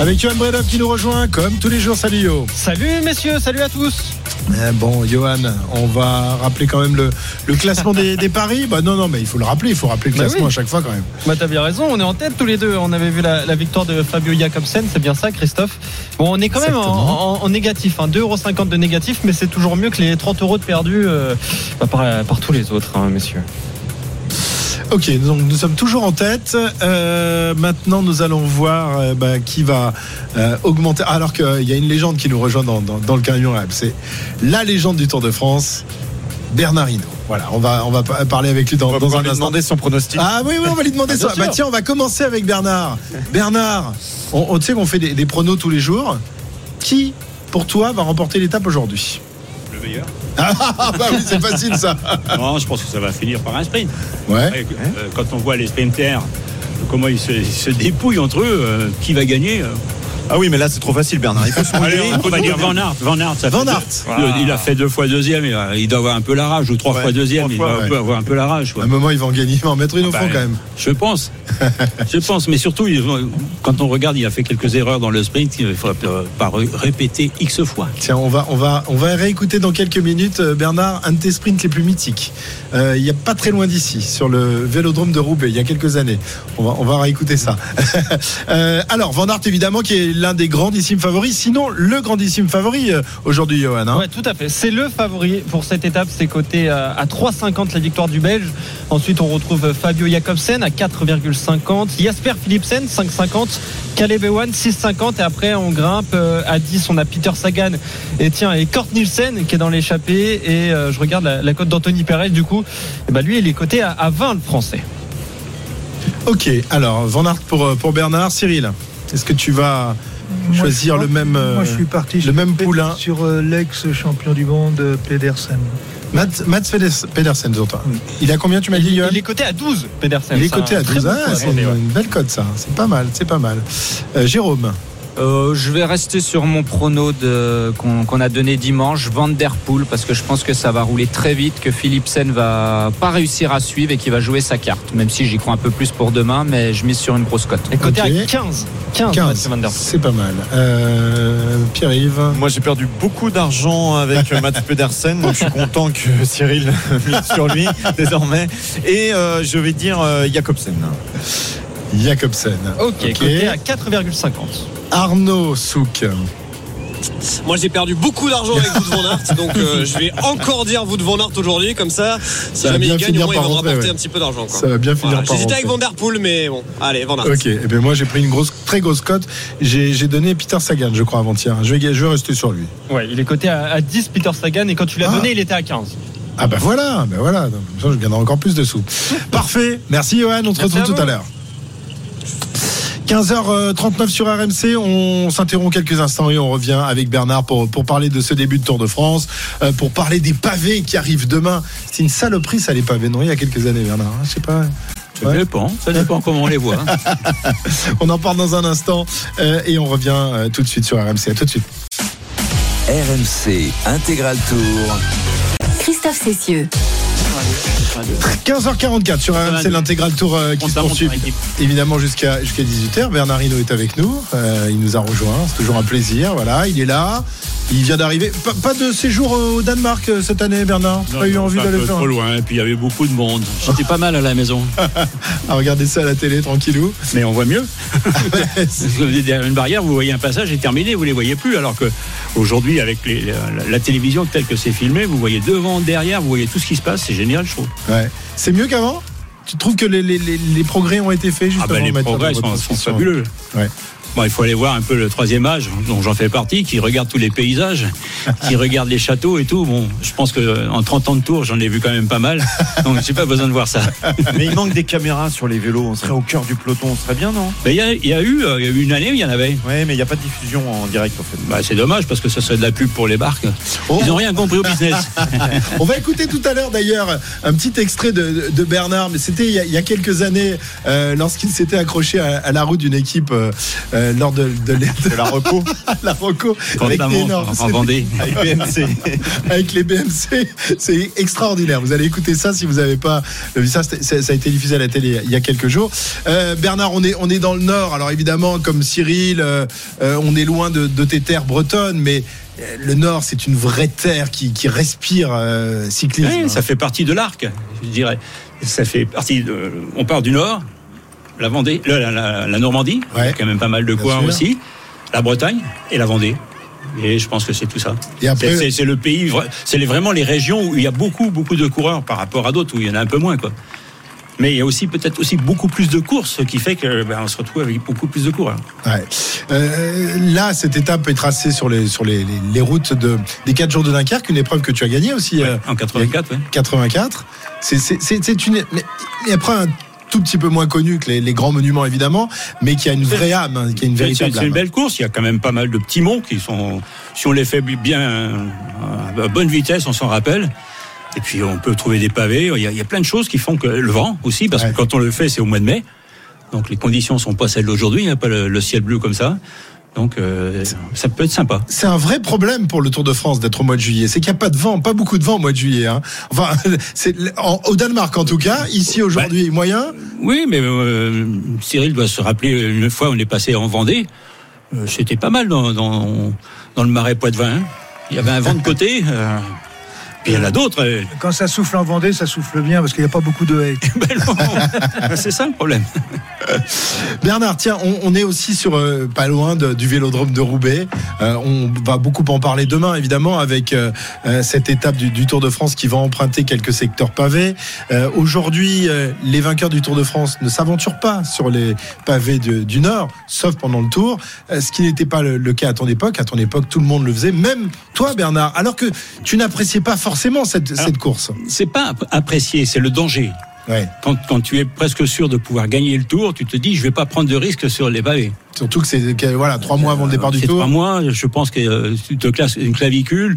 Avec Johan Bredov qui nous rejoint comme tous les jours. Salut Yo. Salut messieurs, salut à tous. Eh bon, Johan, on va rappeler quand même le, le classement des, des paris. Bah non, non, mais il faut le rappeler. Il faut rappeler le Bah classement oui. à chaque fois quand même. Bah t'as bien raison, on est en tête tous les deux. On avait vu la, la victoire de Fabio Jacobsen, c'est bien ça Christophe. Bon, on est quand même en, Exactement. en- en négatif, hein, 2,50€ de négatif, mais c'est toujours mieux que les 30 euros de perdus euh, bah, par, par tous les autres, hein, messieurs. Ok, donc nous sommes toujours en tête. Euh, maintenant, nous allons voir euh, bah, qui va euh, augmenter. Alors qu'il y a une légende qui nous rejoint dans, dans- dans le camion. C'est la légende du Tour de France, Bernard Hinault. Voilà, on va, on va pa- parler avec lui dans, On va dans pouvoir un lui instant. demander son pronostic. Ah oui, oui, on va lui demander (laughs) Ah, ça. Bah tiens, on va commencer avec Bernard. Bernard, on, on- tu sais qu'on fait des, des pronos tous les jours. Qui, pour toi, va remporter l'étape aujourd'hui? (laughs) Ah bah oui, c'est facile ça. Non, je pense que ça va finir par un sprint. Ouais. Euh, quand on voit les sprinters, comment ils se, ils se dépouillent entre eux, euh, qui va gagner euh. Ah oui, mais là c'est trop facile, Bernard. Il faut se Allez, mouiller. on va dire Van Aert. Van Aert, ça Van Aert. deux-. Il a fait deux fois deuxième. Il, a- il doit avoir un peu la rage, ou trois Ouais, fois deuxième. trois il fois, doit un ouais. peu avoir un peu la rage. À un moment, il va en gagner, il va en mettre une au Bah, fond quand même. Je pense. (laughs) je pense. Mais surtout, quand on regarde, il a fait quelques erreurs dans le sprint. Il ne faudra pas ré- répéter X fois. Tiens, on va, on va, on va réécouter dans quelques minutes, euh, Bernard, un de tes sprints les plus mythiques. Euh, il n'y a pas très loin d'ici, sur le vélodrome de Roubaix, il y a quelques années. On va, on va réécouter ça. (laughs) Euh, alors, Van Aert, évidemment, qui est l'un des grandissimes favoris, sinon le grandissime favori euh, aujourd'hui, Johan. hein. Ouais, tout à fait. C'est le favori pour cette étape. C'est coté euh, à 3,50 la victoire du Belge. Ensuite, on retrouve Fabio Jacobsen à 4,50. Jasper Philipsen, 5,50. Caleb Ewan, 6,50. Et après, on grimpe euh, à 10. On a Peter Sagan et tiens, et Kort Nielsen qui est dans l'échappée. Et euh, je regarde la, la cote d'Anthony Perez, du coup. Et bah, lui, il est coté à, à 20, le français. Ok, alors, Van Aert pour, pour Bernard. Cyril, est-ce que tu vas Moi, choisir je- le même, euh, Moi, je suis parti le sur- même poulain sur euh, l'ex-champion du monde, euh, Pedersen. Mats, Mats Peders- Pedersen, Zonta. Il a combien, tu m'as dit, Johan Il est coté à 12, Pedersen. Il est C'est coté à très 12. bon Ah, c'est une, belle cote, ça. C'est pas mal, c'est pas mal. Euh, Jérôme Euh, je vais rester sur mon prono de- qu'on qu'on a donné dimanche, Van Der Poel, parce que je pense que ça va rouler très vite, que Philipsen va pas réussir à suivre et qu'il va jouer sa carte. Même si j'y crois un peu plus pour demain, mais je mise sur une grosse cote. Et coté Ok. à 15. 15, 15, Mathieu Van Der Poel. c'est pas mal. Euh, Pierre-Yves Moi, j'ai perdu beaucoup d'argent avec euh, Mats Pedersen, donc je suis content que (laughs) Cyril (laughs) mise sur lui désormais. Et euh, je vais dire euh, Jacobsen. Jacobsen. Ok, coté à 4,50. Arnaud Souk. Moi j'ai perdu beaucoup d'argent avec Wout van Aert, donc euh, je vais encore dire Wout van Aert aujourd'hui, comme ça, si Ça va jamais bien il gagne, finir au moins il va par me rapporter ouais. un petit peu d'argent. quoi. Ça va bien finir Voilà, par J'hésitais avec. Van Der Poel, mais bon, allez, Van Aert. Ok, et ben moi j'ai pris une grosse, très grosse cote. J'ai j'ai donné Peter Sagan, je crois, avant-hier. Je vais, je vais rester sur lui. Ouais, il est coté à, à 10, Peter Sagan, et quand tu l'as Ah. donné, il était à 15. Ah bah voilà, bah voilà. Comme ça, je gagnerai encore plus de sous. (laughs) Parfait. Merci Johan, on se retrouve tout à l'heure. 15h39 sur RMC, on s'interrompt quelques instants et on revient avec Bernard pour, pour parler de ce début de Tour de France, euh, pour parler des pavés qui arrivent demain. C'est une saloperie ça les pavés, non? Il y a quelques années Bernard, hein, je sais pas. Ça dépend, ça dépend comment on les voit. hein. (laughs) On en parle dans un instant euh, et on revient euh, tout de suite sur RMC. À tout de suite. RMC Intégral Tour. Christophe Cessieux. 15h44 sur RMC, l'intégral tour euh, qui se poursuit évidemment jusqu'à jusqu'à 18h. Bernard Hinault est avec nous, Euh, il nous a rejoint, c'est toujours un plaisir. Voilà, il est là, il vient d'arriver. Pas, pas de séjour au Danemark euh, cette année, Bernard? Non, Pas eu non, envie c'est d'aller faire trop loin, et puis il y avait beaucoup de monde. J'étais pas mal à la maison, (laughs) à regarder ça à la télé tranquillou mais on voit mieux. (laughs) Parce (laughs) que Derrière une barrière, vous voyez un passage et terminé, vous les voyez plus. Alors que aujourd'hui, avec les- la, la télévision telle que c'est filmé, vous voyez devant, derrière, vous voyez tout ce qui se passe. C'est génial, je trouve. Ouais. C'est mieux qu'avant? Tu trouves que les, les- les- les progrès ont été faits Ah justement ben, les en matière de progrès sont, sont fabuleux. Ouais. Bon, il faut aller voir un peu le troisième âge, dont j'en fais partie, qui regarde tous les paysages, qui (laughs) regarde les châteaux et tout. Bon, je pense que en 30 ans de tour, j'en ai vu quand même pas mal. Donc, j'ai pas besoin de voir ça. (laughs) Mais il manque des caméras sur les vélos. On serait au cœur du peloton. On serait bien, non? Mais il y a, il y a eu, euh, il y a eu une année où il y en avait. Ouais, mais il n'y a pas de diffusion en direct, en fait. Bah, c'est dommage parce que ça serait de la pub pour les barques. Oh. Ils n'ont rien compris au business. (laughs) On va écouter tout à l'heure d'ailleurs un petit extrait de, de Bernard, mais c'était il, y a- il y a quelques années euh, lorsqu'il s'était accroché à, à la roue d'une équipe euh, euh, lors de, la reco (laughs) la Roco avec, en Vendée. avec (laughs) BMC. avec les BMC. C'est extraordinaire. Vous allez écouter ça si vous n'avez pas vu ça. Ça a été diffusé à la télé il y a quelques jours. Euh, Bernard, on est, on est dans le nord. Alors évidemment, comme Cyril, euh, on est loin de, de tes terres bretonnes, mais le nord, c'est une vraie terre qui, qui respire euh, cyclisme. Ça fait partie de l'arc, je dirais. Ça fait partie de. On part du nord, la Vendée, la, la- la- la Normandie, il y Ouais. a quand même pas mal de coins aussi, la Bretagne et la Vendée. Et je pense que c'est tout ça. C'est- le pays, c'est vraiment les régions où il y a beaucoup, beaucoup de coureurs par rapport à d'autres où il y en a un peu moins, quoi. Mais il y a aussi peut-être aussi beaucoup plus de courses, ce qui fait que ben, se retrouve avec beaucoup plus de coureurs. Ouais. Euh, là, cette étape est tracée sur les, sur les, les- les routes de, des 4 jours de Dunkerque, une épreuve que tu as gagnée aussi. euh, En 84, ouais. 84. C'est- une, épreuve tout petit peu moins connue que les, les grands monuments, évidemment, mais qui a une vraie âme, hein, qui a une véritable C'est c'est une belle course. Il y a quand même pas mal de petits monts qui sont, si on les fait bien euh, à bonne vitesse, on s'en rappelle. Et puis on peut trouver des pavés. Il y a, il y a plein de choses qui font que le vent aussi, parce Ouais. que quand on le fait, c'est au mois de mai. Donc les conditions sont pas celles d'aujourd'hui. Il n'y a pas le, le ciel bleu comme ça. Donc euh, ça peut être sympa. C'est un vrai problème pour le Tour de France d'être au mois de juillet. C'est qu'il n'y a pas de vent, pas beaucoup de vent au mois de juillet. Hein. Enfin, (laughs) c'est en- au Danemark en tout cas. Ici aujourd'hui, moyen. Oui, mais euh, Cyril doit se rappeler une fois on est passé en Vendée. euh, C'était pas mal dans, dans, dans le marais Poitevin. hein. Il y avait un vent de côté. euh, puis il y en a d'autres. euh, Quand ça souffle en Vendée, ça souffle bien parce qu'il n'y a pas beaucoup de haies. (laughs) ben (laughs) c'est ça le problème. (laughs) Bernard, tiens, on, on est aussi sur euh, pas loin de- du Vélodrome de Roubaix. Euh, on va beaucoup en parler demain, évidemment, avec euh, cette étape du, du Tour de France qui va emprunter quelques secteurs pavés. Aujourd'hui, les vainqueurs du Tour de France ne s'aventurent pas sur les pavés de- du Nord, sauf pendant le Tour, ce qui n'était pas le, le cas à ton époque. À ton époque, tout le monde le faisait, même toi, Bernard, alors que tu n'appréciais pas forcément cette, cette course. C'est pas apprécié, c'est le danger. Ouais. Quand, quand tu es presque sûr de pouvoir gagner le tour, tu te dis je vais pas prendre de risque sur les pavés. Surtout que c'est voilà trois mois avant le départ du Tour. trois mois, je pense que euh, tu te classes une clavicule.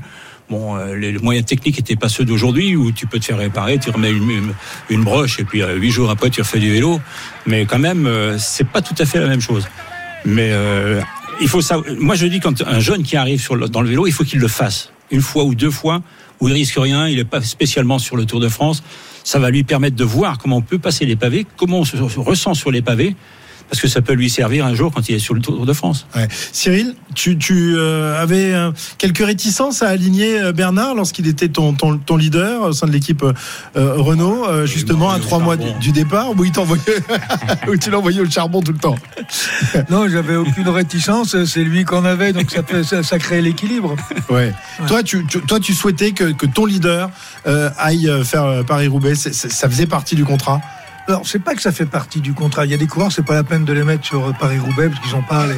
Bon, euh, les, moyens techniques n'étaient pas ceux d'aujourd'hui où tu peux te faire réparer, tu remets une, une, une broche et puis euh, huit jours après tu refais du vélo. Mais quand même, c'est pas tout à fait la même chose. Mais euh, il faut savoir. Moi, je dis quand un jeune qui arrive sur le- dans le vélo, il faut qu'il le fasse une fois ou deux fois où il risque rien. Il n'est pas spécialement sur le Tour de France. Ça va lui permettre de voir comment on peut passer les pavés, comment on se se ressent sur les pavés, parce que ça peut lui servir un jour quand il est sur le Tour de France? Ouais. Cyril, tu, tu euh, avais euh, quelques réticences à aligner euh, Bernard lorsqu'il était ton, ton, ton leader au sein de l'équipe euh, Renault, euh, justement à trois mois du, départ, où il t'envoyait, (laughs) où tu l'envoyais au charbon tout le temps? Non, j'avais aucune réticence. C'est lui qu'on avait, donc ça, ça crée l'équilibre. Ouais. Toi, tu, tu- toi, tu souhaitais que, que ton leader euh, aille faire Paris-Roubaix. Ça faisait partie du contrat? Alors, c'est pas que ça fait partie du contrat. Il y a des coureurs, c'est pas la peine de les mettre sur Paris-Roubaix parce qu'ils n'ont pas les,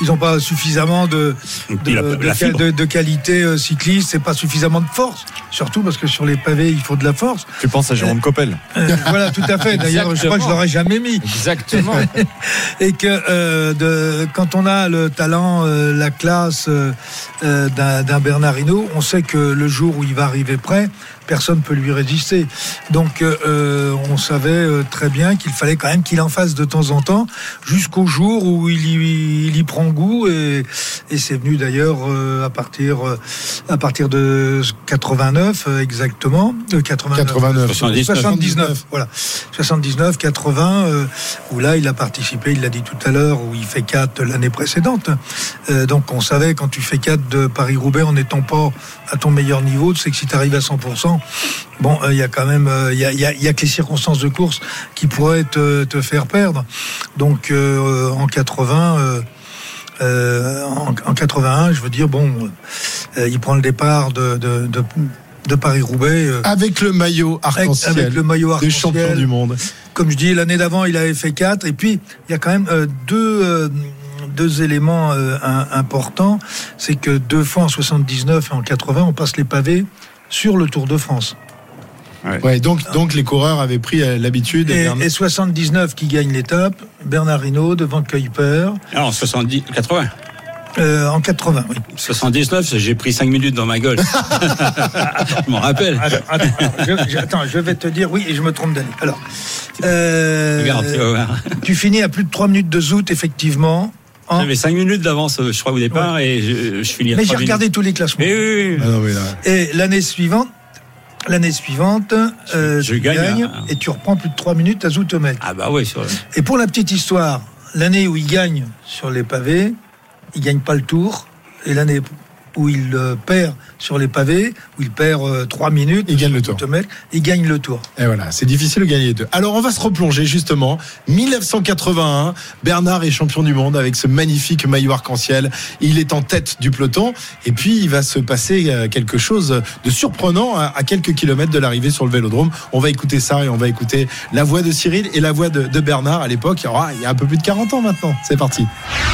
ils ont pas suffisamment de, (laughs) de, puis la- de- la fibre. de- de qualité euh, cycliste, c'est pas suffisamment de force. Surtout parce que sur les pavés, il faut de la force. Tu penses à Jérôme Coppel Euh, voilà, tout à fait. D'ailleurs, je crois que je l'aurais jamais mis. Exactement. (laughs) Et que euh, de, quand on a le talent, euh, la classe euh, euh, d'un d'un Bernard Hinault, on sait que le jour où il va arriver prêt, personne ne peut lui résister. Donc euh, euh, on savait euh, très bien qu'il fallait quand même qu'il en fasse de temps en temps, jusqu'au jour où il y, il y prend goût. Et, et c'est venu d'ailleurs à partir à partir de 89 euh, exactement, de 89. 89. 79. 79, voilà. 79, 80, euh, où là, il a participé, il l'a dit tout à l'heure, où il fait 4 l'année précédente. Donc, on savait, quand tu fais 4 de Paris-Roubaix en n'étant pas à ton meilleur niveau, tu sais que si tu arrives à 100%, bon, euh, il y a quand même, euh, il y, a, y a- y a que les circonstances de course qui pourraient te, te faire perdre. Donc, euh, en 80, euh, euh, en, en 81, je veux dire, bon, euh, il prend le départ de, de, de, de Paris-Roubaix. euh, Avec le maillot arc-en-ciel avec le maillot des arc-en-ciel. champions du monde. Comme je dis, l'année d'avant, il avait fait 4. Et puis, il y a quand même euh, deux, euh, deux éléments euh, un- importants. C'est que deux fois en 79 et en 80, on passe les pavés sur le Tour de France. Ouais, donc, donc les coureurs avaient pris euh, l'habitude. Et, Bernard- et 79 qui gagne l'étape, Bernard Hinault devant Kuiper. Alors, 70, 80. Euh, en 80, oui. 79, j'ai pris 5 minutes dans ma gueule. (laughs) je m'en rappelle. Attends, je, je- attends, je vais te dire, oui, et je me trompe d'année. Alors, euh, Regarde, tu vas voir. tu finis à plus de 3 minutes de zout, effectivement. J'avais 5 minutes d'avance, je crois, au départ, et je, je finis à Mais j'ai regardé minutes. tous les classements. Mais oui, oui, Ah Et l'année suivante, l'année suivante, euh, je tu gagne, gagnes hein. et tu reprends plus de 3 minutes à Zoutomel. Ah bah oui, sur... Et pour la petite histoire, l'année où il gagne sur les pavés, il gagne pas le tour. Et l'année où il euh, perd sur les pavés, où il perd 3 minutes, Il gagne le tour. Il gagne le tour. Et voilà, c'est difficile de gagner les deux. Alors on va se replonger justement. 1981, Bernard est champion du monde avec ce magnifique maillot arc-en-ciel. Il est en tête du peloton. Et puis il va se passer euh, quelque chose de surprenant à, à quelques kilomètres de l'arrivée sur le vélodrome. On va écouter ça et on va écouter la voix de Cyril et la voix de, de Bernard à l'époque. Il y aura- il y a un peu plus de 40 ans maintenant. C'est parti.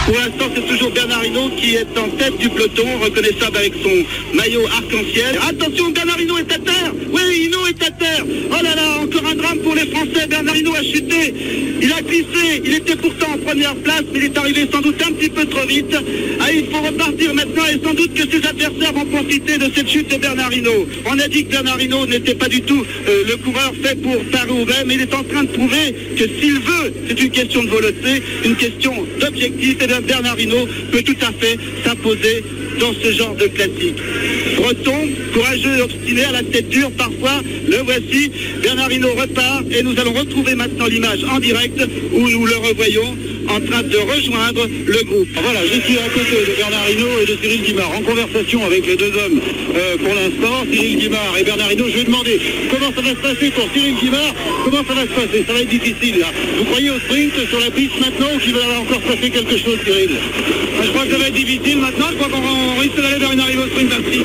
Pour l'instant, c'est toujours Bernard Hinault qui est en tête du peloton, reconnaissable avec son maillot arc-en-ciel. Attention, Bernard Hinault est à terre Oui, Hinault est à terre Oh là là, encore un drame pour les Français. Bernard Hinault a chuté. Il a glissé. Il était pourtant en première place, mais il est arrivé sans doute un petit peu trop vite. Ah, il faut repartir maintenant et sans doute que ses adversaires vont profiter de cette chute de Bernard Hinault. On a dit que Bernard Hinault n'était pas du tout euh, le coureur fait pour Paris-Roubaix, mais il est en train de prouver que s'il veut, c'est une question de volonté, une question d'objectif, et bien Bernard Hinault peut tout à fait s'imposer dans ce genre de classique. Breton, courageux et obstiné, à la tête dure parfois, le voici. Bernard Hinault repart et nous allons retrouver maintenant l'image en direct où nous le revoyons en train de rejoindre le groupe. Voilà, je suis à côté de Bernard Hinault et de Cyril Guimard en conversation avec les deux hommes euh, pour l'instant, Cyril Guimard et Bernard Hinault. Je vais demander comment ça va se passer pour Cyril Guimard, comment ça va se passer, ça va être difficile là. Vous croyez au sprint sur la piste maintenant ou qu'il va encore se passer quelque chose, Cyril? Ah, Je crois que ça va être difficile maintenant, je crois qu'on on risque d'aller vers une arrivée au sprint à 6.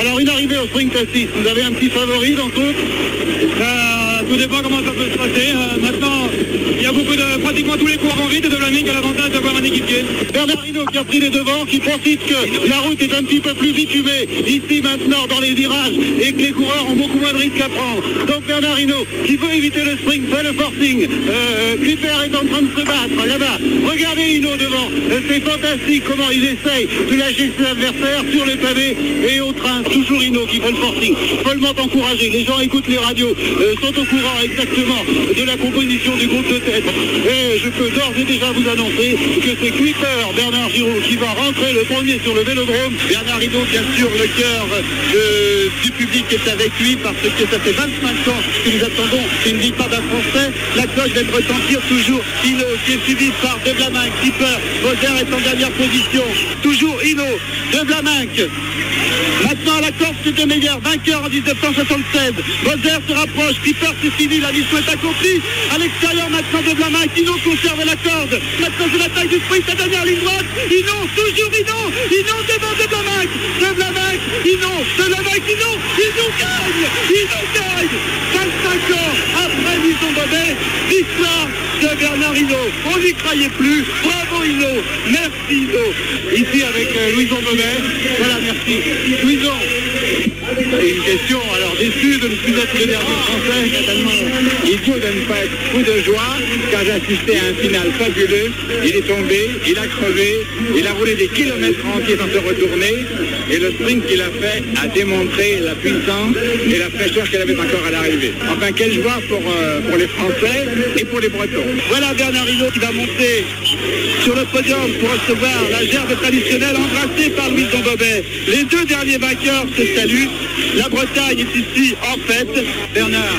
Alors une arrivée au sprint à 6, vous avez un petit favori dans tout ça, tout dépend comment ça peut se passer. Euh, maintenant, il y a beaucoup de pratiquement tous les coureurs vont vite et de Vlaming a l'avantage d'avoir un équipier. Bernard Hinault qui a pris les devants, qui profite que la route est un petit peu plus bitumée ici maintenant dans les virages et que les coureurs ont beaucoup moins de risques à prendre. Donc Bernard Hinault qui veut éviter le sprint, fait le forcing. Euh, Clipper est en train de se battre là-bas. Regardez Hinault devant. Euh, C'est fantastique comment il essaye de lâcher ses adversaires sur les pavés et au train. Toujours Hinault qui fait le forcing. Follement encouragé. Les gens écoutent les radios, euh, sont au courant exactement de la composition du groupe de tête. Et je peux d'ores et déjà vous annoncer que c'est Clipper, Bernard Giraud, qui va rentrer le premier sur le vélodrome. Bernard Hinault, bien sûr, le cœur euh, du public est avec lui parce que ça fait 25 ans que nous attendons une victoire d'un Français. La cloche de retentir toujours Hinault qui est suivi par De Blaminck, Clipper, Roger est en dernière position. Toujours Hinault, De Blaminck. Maintenant la Corse de Meyer, vainqueur en 1976. Roger se rapproche, Clipper c'est fini, la mission est accomplie. À l'extérieur maintenant de Blaminck, Hinault conserve la corde. Maintenant c'est l'attaque du sprint, la dernière ligne droite. Hinault, toujours Hinault, Hinault devant de Blaminck, de Blaminck, Hinault, de Blaminck, Hinault, Hinault gagne, Hinault gagne. 25 ans de. On n'y croyait plus. Bravo Hinault. Merci Hinault. Ici avec euh, Louison Bobet. Voilà, merci. Louison. Une question, alors déçu de ne plus être le dernier français, idiot de ne pas être fou de joie, car j'ai assisté à un final fabuleux. Il est tombé, il a crevé, il a roulé des kilomètres entiers sans se retourner, et le sprint qu'il a fait a démontré la puissance et la fraîcheur qu'elle avait encore à l'arrivée. Enfin, quelle joie pour, euh, pour les Français et pour les Bretons. Voilà Bernard Hinault qui va monter sur le podium pour recevoir la gerbe traditionnelle embrassée par Louis Bobet. Les deux derniers vainqueurs se saluent. La Bretagne est ici en fête. Bernard,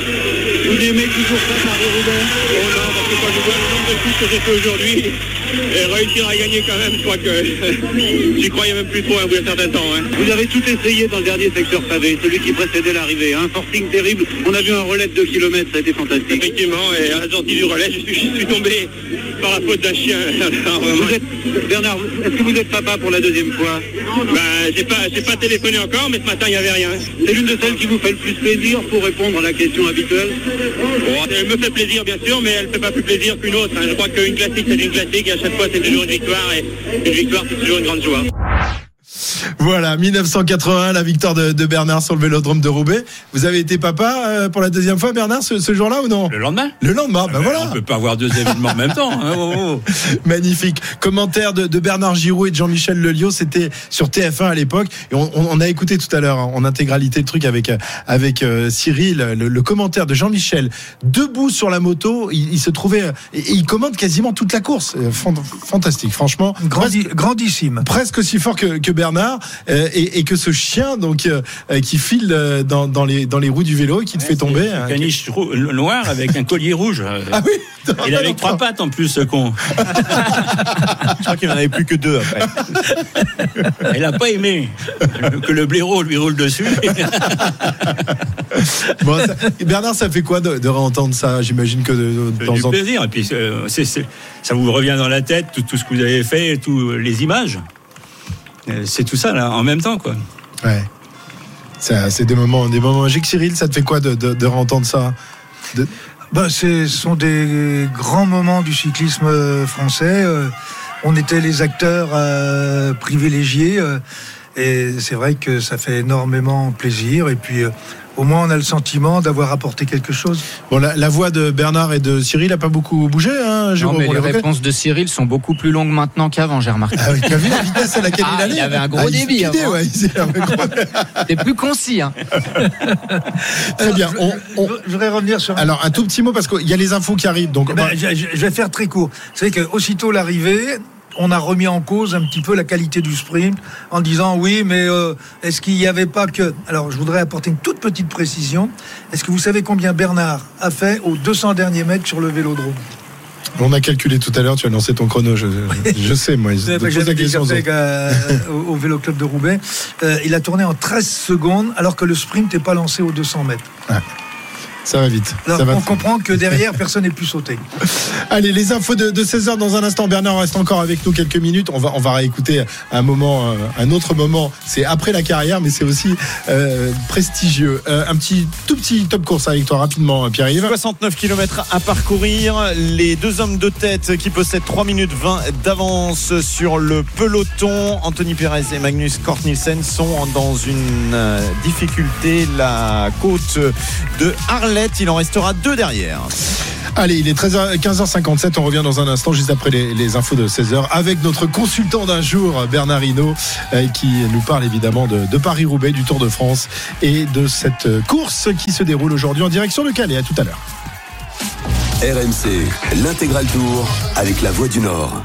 vous aimez toujours ça, Paris-Roubaix Oh non, parce que quand je vois le nombre de coups que j'ai fait aujourd'hui, et réussir à gagner quand même, je crois que j'y croyais même plus trop à bout d'un certain temps. hein. Vous avez tout essayé dans le dernier secteur pavé, celui qui précédait l'arrivée. Un forcing terrible. On a vu un relais de 2 km, ça a été fantastique. Effectivement, et à la sortie du relais, je suis, je suis tombé par la faute d'un chien. (laughs) Alors, vous êtes, Bernard, est-ce que vous êtes papa pour la deuxième fois Ben, j'ai pas, j'ai pas téléphoné encore, mais ce matin, il n'y avait rien. C'est l'une de celles qui vous fait le plus plaisir pour répondre à la question habituelle Bon, Elle me fait plaisir, bien sûr, mais elle ne fait pas plus plaisir qu'une autre. hein. Je crois qu'une classique, c'est une classique, et à chaque fois, c'est toujours une victoire, et une victoire, c'est toujours une grande joie. Voilà, 1981, la victoire de, de Bernard sur le vélodrome de Roubaix. Vous avez été papa euh, pour la deuxième fois, Bernard, ce, ce jour-là ou non Le lendemain Le lendemain, bah voilà. On peut pas avoir deux événements en même temps. hein, oh, oh. (laughs) Magnifique. Commentaire de, de Bernard Giraud et de Jean-Michel Lelio, c'était sur TF1 à l'époque. Et on, on- on a écouté tout à l'heure hein, en intégralité le truc avec, euh, avec euh, Cyril, le, le commentaire de Jean-Michel. Debout sur la moto, il, il se trouvait. euh, et- et il commente quasiment toute la course. Euh, fan- Fantastique, franchement. Grandi- grandissime. Presque aussi fort que, que Bernard. Euh, et, et que ce chien donc euh, euh, qui file dans, dans, les, dans les roues du vélo et qui te fait tomber. hein, Caniche rou- noir avec un collier rouge. (laughs) Ah oui Il avait trois pattes en plus, ce con. (laughs) Je crois qu'il n'en avait plus que deux après. (laughs) Il n'a pas aimé que le blaireau lui roule dessus. Bon, ça- Bernard, ça fait quoi de, de réentendre ça? J'imagine que de, temps en temps. plaisir. Et puis, euh, ça vous revient dans la tête, tout, tout ce que vous avez fait, toutes les images. Euh, C'est tout ça, là, en même temps, quoi. Ouais. Ça, C'est des moments, des moments magiques. Cyril, ça te fait quoi de, de, ça? De- Ben, ce sont des grands moments du cyclisme euh, français. Euh, On était les acteurs euh, privilégiés. euh, Et c'est vrai que ça fait énormément plaisir. Et puis, euh, au moins, on a le sentiment d'avoir apporté quelque chose. Bon, la, la voix de Bernard et de Cyril n'a pas beaucoup bougé, hein, Non, mais les réponses de Cyril sont beaucoup plus longues maintenant qu'avant, j'ai remarqué. Ah oui, tu as vu la vitesse à laquelle Ah, il allait il avait un gros Ah, il débit avant. ouais, il avait un gros- C'était (laughs) plus concis. Hein. (laughs) Très bien. On- on- Je voudrais revenir sur. Alors, un tout petit mot parce qu'il y a les infos qui arrivent. Donc, Eh ben, je, je- je vais faire très court. C'est vrai qu'aussitôt l'arrivée, on a remis en cause un petit peu la qualité du sprint en disant oui, mais euh, est-ce qu'il n'y avait pas que. Alors, je voudrais apporter une toute petite précision. Est-ce que vous savez combien Bernard a fait aux 200 derniers mètres sur le vélodrome? On a calculé tout à l'heure, tu as lancé ton chrono, je, je sais, moi. Je pose la question. euh, au, au vélo club de Roubaix. Euh, il a tourné en 13 secondes alors que le sprint n'est pas lancé aux 200 mètres. Ça va vite. Alors, ça va on comprend que derrière, (laughs) personne n'est plus sauté. Allez, les infos de, 16h dans un instant. Bernard reste encore avec nous quelques minutes. On va, on va réécouter un moment, euh, un autre moment. C'est après la carrière, mais c'est aussi euh, prestigieux. Euh, un petit, tout petit top course avec toi rapidement, Pierre-Yves. 69 km à parcourir. Les deux hommes de tête qui possèdent 3 minutes 20 d'avance sur le peloton. Anthony Perez et Magnus Kort Nielsen sont dans une difficulté. La côte de Il en restera deux derrière. Allez, il est 13h, 15h57. On revient dans un instant, juste après les, infos de 16h, avec notre consultant d'un jour, Bernard Hinault, euh, qui nous parle évidemment de, Paris-Roubaix, du Tour de France et de cette course qui se déroule aujourd'hui en direction de Calais. À tout à l'heure. RMC, l'intégral tour avec la Voix du Nord.